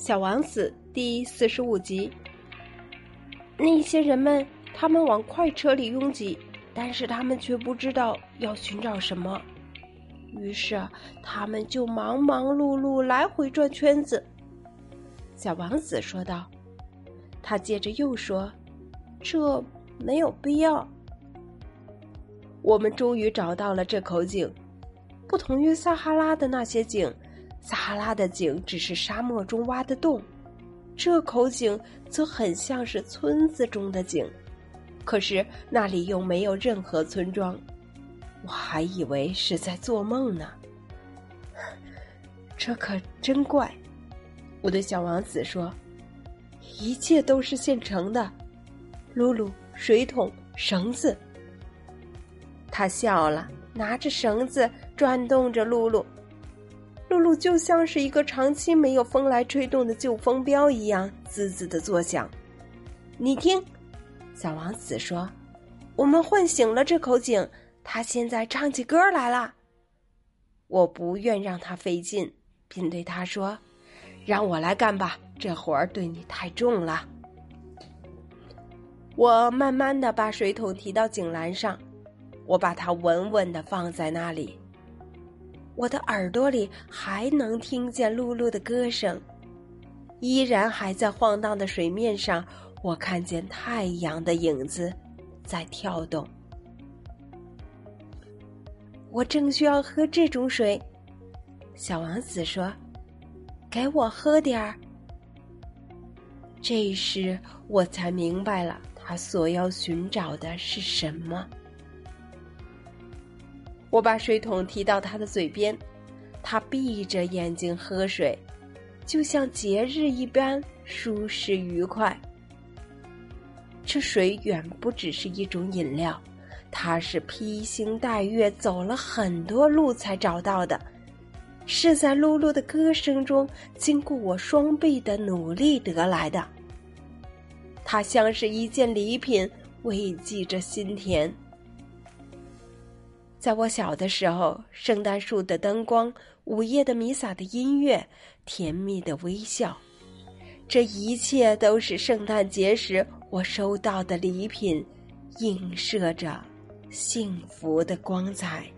小王子第四十五集。那些人们，他们往快车里拥挤，但是他们却不知道要寻找什么，于是他们就忙忙碌碌来回转圈子。小王子说道。他接着又说：“这没有必要。我们终于找到了这口井，不同于撒哈拉的那些井。”撒哈拉的井只是沙漠中挖的洞，这口井则很像是村子中的井，可是那里又没有任何村庄，我还以为是在做梦呢。这可真怪，我对小王子说：“一切都是现成的，露露、水桶、绳子。”他笑了，拿着绳子转动着露露。露露就像是一个长期没有风来吹动的旧风标一样，滋滋的作响。你听，小王子说：“我们唤醒了这口井，它现在唱起歌来了。”我不愿让他费劲，便对他说：“让我来干吧，这活儿对你太重了。”我慢慢的把水桶提到井栏上，我把它稳稳的放在那里。我的耳朵里还能听见露露的歌声，依然还在晃荡的水面上，我看见太阳的影子在跳动。我正需要喝这种水，小王子说：“给我喝点儿。”这时我才明白了他所要寻找的是什么。我把水桶提到他的嘴边，他闭着眼睛喝水，就像节日一般舒适愉快。这水远不只是一种饮料，它是披星戴月走了很多路才找到的，是在露露的歌声中，经过我双臂的努力得来的。它像是一件礼品，慰藉着心田。在我小的时候，圣诞树的灯光、午夜的弥撒的音乐、甜蜜的微笑，这一切都是圣诞节时我收到的礼品，映射着幸福的光彩。